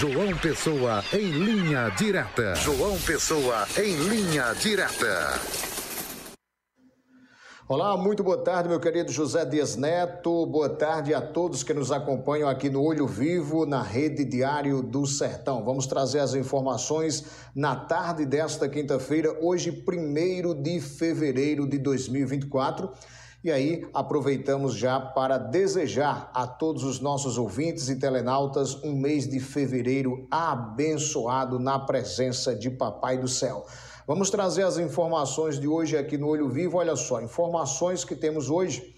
João Pessoa em linha direta. João Pessoa em linha direta. Olá, muito boa tarde, meu querido José Dias Neto. Boa tarde a todos que nos acompanham aqui no Olho Vivo, na Rede Diário do Sertão. Vamos trazer as informações na tarde desta quinta-feira, hoje, 1 de fevereiro de 2024. E aí, aproveitamos já para desejar a todos os nossos ouvintes e telenautas um mês de fevereiro abençoado na presença de Papai do Céu. Vamos trazer as informações de hoje aqui no Olho Vivo. Olha só, informações que temos hoje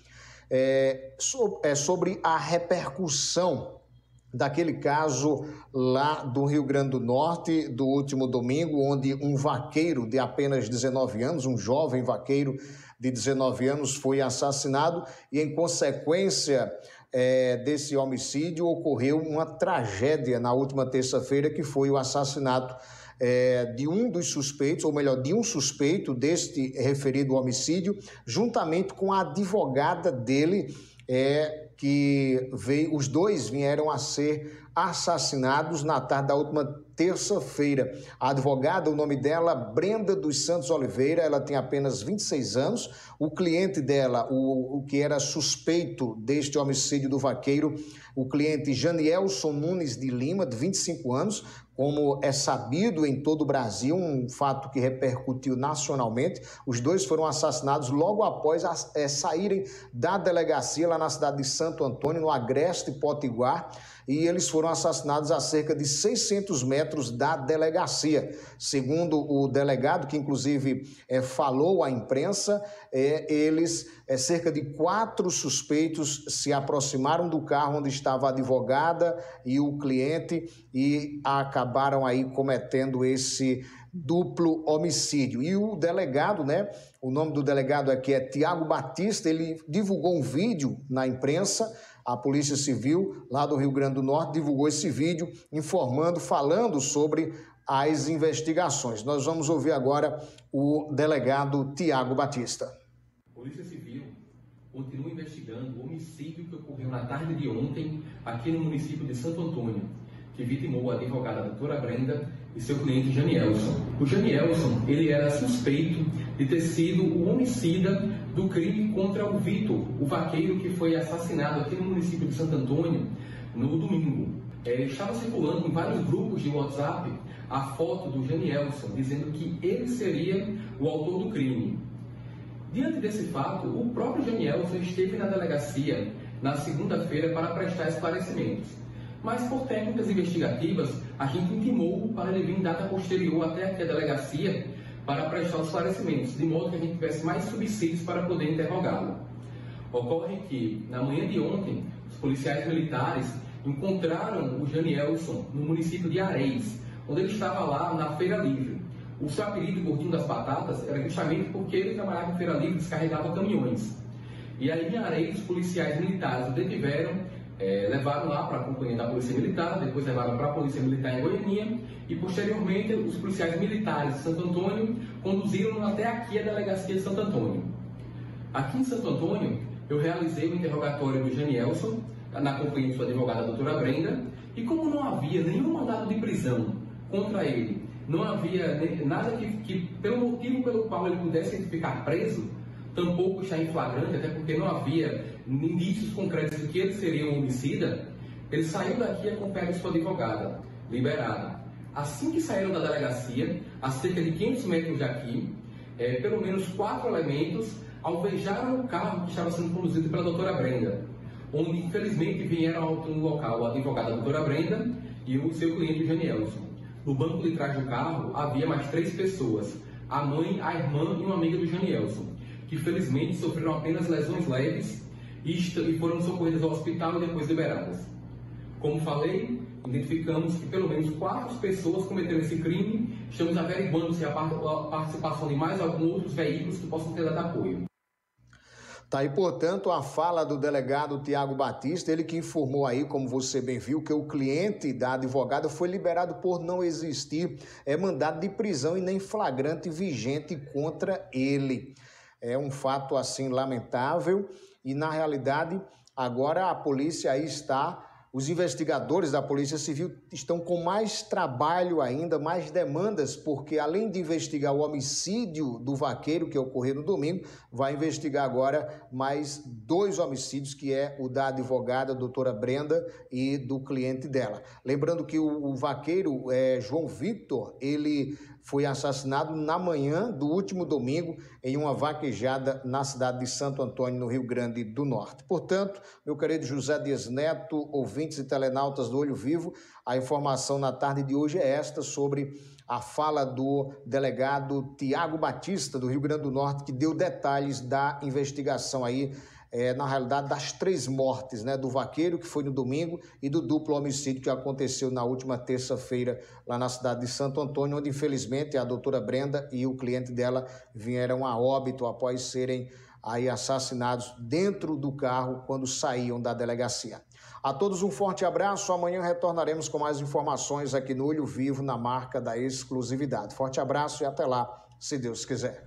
é, é sobre a repercussão daquele caso lá do Rio Grande do Norte do último domingo, onde um vaqueiro de apenas 19 anos, um jovem vaqueiro de 19 anos, foi assassinado e, em consequência é, desse homicídio, ocorreu uma tragédia na última terça-feira, que foi o assassinato é, de um dos suspeitos, ou melhor, de um suspeito deste referido homicídio, juntamente com a advogada dele, é, que veio, os dois vieram a ser assassinados na tarde da última terça-feira. A advogada, o nome dela, Brenda dos Santos Oliveira, ela tem apenas 26 anos. O cliente dela, o, o que era suspeito deste homicídio do vaqueiro, o cliente Janielson Nunes de Lima, de 25 anos, como é sabido em todo o Brasil, um fato que repercutiu nacionalmente, os dois foram assassinados logo após é, saírem da delegacia lá na cidade de Santo Antônio, no Agreste Potiguar, e eles foram assassinados a cerca de 600 metros da delegacia. Segundo o delegado, que inclusive é, falou à imprensa, é, eles, é, cerca de quatro suspeitos, se aproximaram do carro onde estava a advogada e o cliente e acabaram aí cometendo esse duplo homicídio. E o delegado, né? O nome do delegado aqui é Tiago Batista, ele divulgou um vídeo na imprensa a Polícia Civil, lá do Rio Grande do Norte, divulgou esse vídeo informando, falando sobre as investigações. Nós vamos ouvir agora o delegado Tiago Batista. Polícia Civil continua investigando o homicídio que ocorreu na tarde de ontem aqui no município de Santo Antônio que vitimou a advogada doutora Brenda e seu cliente Janielson. O Janielson, ele era suspeito de ter sido o homicida do crime contra o Vitor, o vaqueiro que foi assassinado aqui no município de Santo Antônio no domingo. É, estava circulando em vários grupos de WhatsApp a foto do Janielson, dizendo que ele seria o autor do crime. Diante desse fato, o próprio Janielson esteve na delegacia na segunda-feira para prestar esclarecimentos mas por técnicas investigativas, a gente intimou para ele vir em data posterior até aqui a delegacia para prestar os esclarecimentos, de modo que a gente tivesse mais subsídios para poder interrogá-lo. Ocorre que, na manhã de ontem, os policiais militares encontraram o Janielson no município de Areis, onde ele estava lá na Feira Livre. O seu apelido Gordinho das Batatas era justamente porque ele trabalhava em Feira Livre e descarregava caminhões. E aí em Areis, os policiais militares o detiveram é, levaram lá para a companhia da Polícia Militar, depois levaram para a Polícia Militar em Goiânia e posteriormente os policiais militares de Santo Antônio conduziram até aqui a delegacia de Santo Antônio. Aqui em Santo Antônio, eu realizei o interrogatório do Janielson, na companhia de sua advogada, doutora Brenda, e como não havia nenhum mandado de prisão contra ele, não havia nada que, que pelo motivo pelo qual ele pudesse ficar preso, tampouco está em flagrante, até porque não havia indícios concretos de que ele seria um homicida, ele saiu daqui acompanhado de sua advogada, liberada. Assim que saíram da delegacia, a cerca de 500 metros daqui, é, pelo menos quatro elementos alvejaram o carro que estava sendo conduzido pela doutora Brenda, onde infelizmente vieram ao local a advogada doutora Brenda e o seu cliente Janielson. No banco de trás do carro havia mais três pessoas, a mãe, a irmã e uma amiga do Janielson que felizmente sofreram apenas lesões leves e foram socorridas ao hospital e depois liberadas. Como falei, identificamos que pelo menos quatro pessoas cometeram esse crime. Estamos averiguando se há participação de mais alguns outros veículos que possam ter dado apoio. Tá aí, portanto, a fala do delegado Tiago Batista, ele que informou aí, como você bem viu, que o cliente da advogada foi liberado por não existir é mandado de prisão e nem flagrante vigente contra ele. É um fato assim lamentável e na realidade agora a polícia aí está os investigadores da Polícia Civil estão com mais trabalho ainda, mais demandas, porque além de investigar o homicídio do vaqueiro que ocorreu no domingo, vai investigar agora mais dois homicídios, que é o da advogada doutora Brenda e do cliente dela. Lembrando que o, o vaqueiro é, João Victor, ele foi assassinado na manhã do último domingo em uma vaquejada na cidade de Santo Antônio, no Rio Grande do Norte. Portanto, meu querido José Dias Neto, ouvintes e telenautas do Olho Vivo, a informação na tarde de hoje é esta sobre a fala do delegado Tiago Batista, do Rio Grande do Norte, que deu detalhes da investigação aí é, na realidade, das três mortes, né? Do vaqueiro, que foi no domingo, e do duplo homicídio que aconteceu na última terça-feira, lá na cidade de Santo Antônio, onde, infelizmente, a doutora Brenda e o cliente dela vieram a óbito após serem aí assassinados dentro do carro quando saíam da delegacia. A todos um forte abraço. Amanhã retornaremos com mais informações aqui no Olho Vivo, na marca da exclusividade. Forte abraço e até lá, se Deus quiser.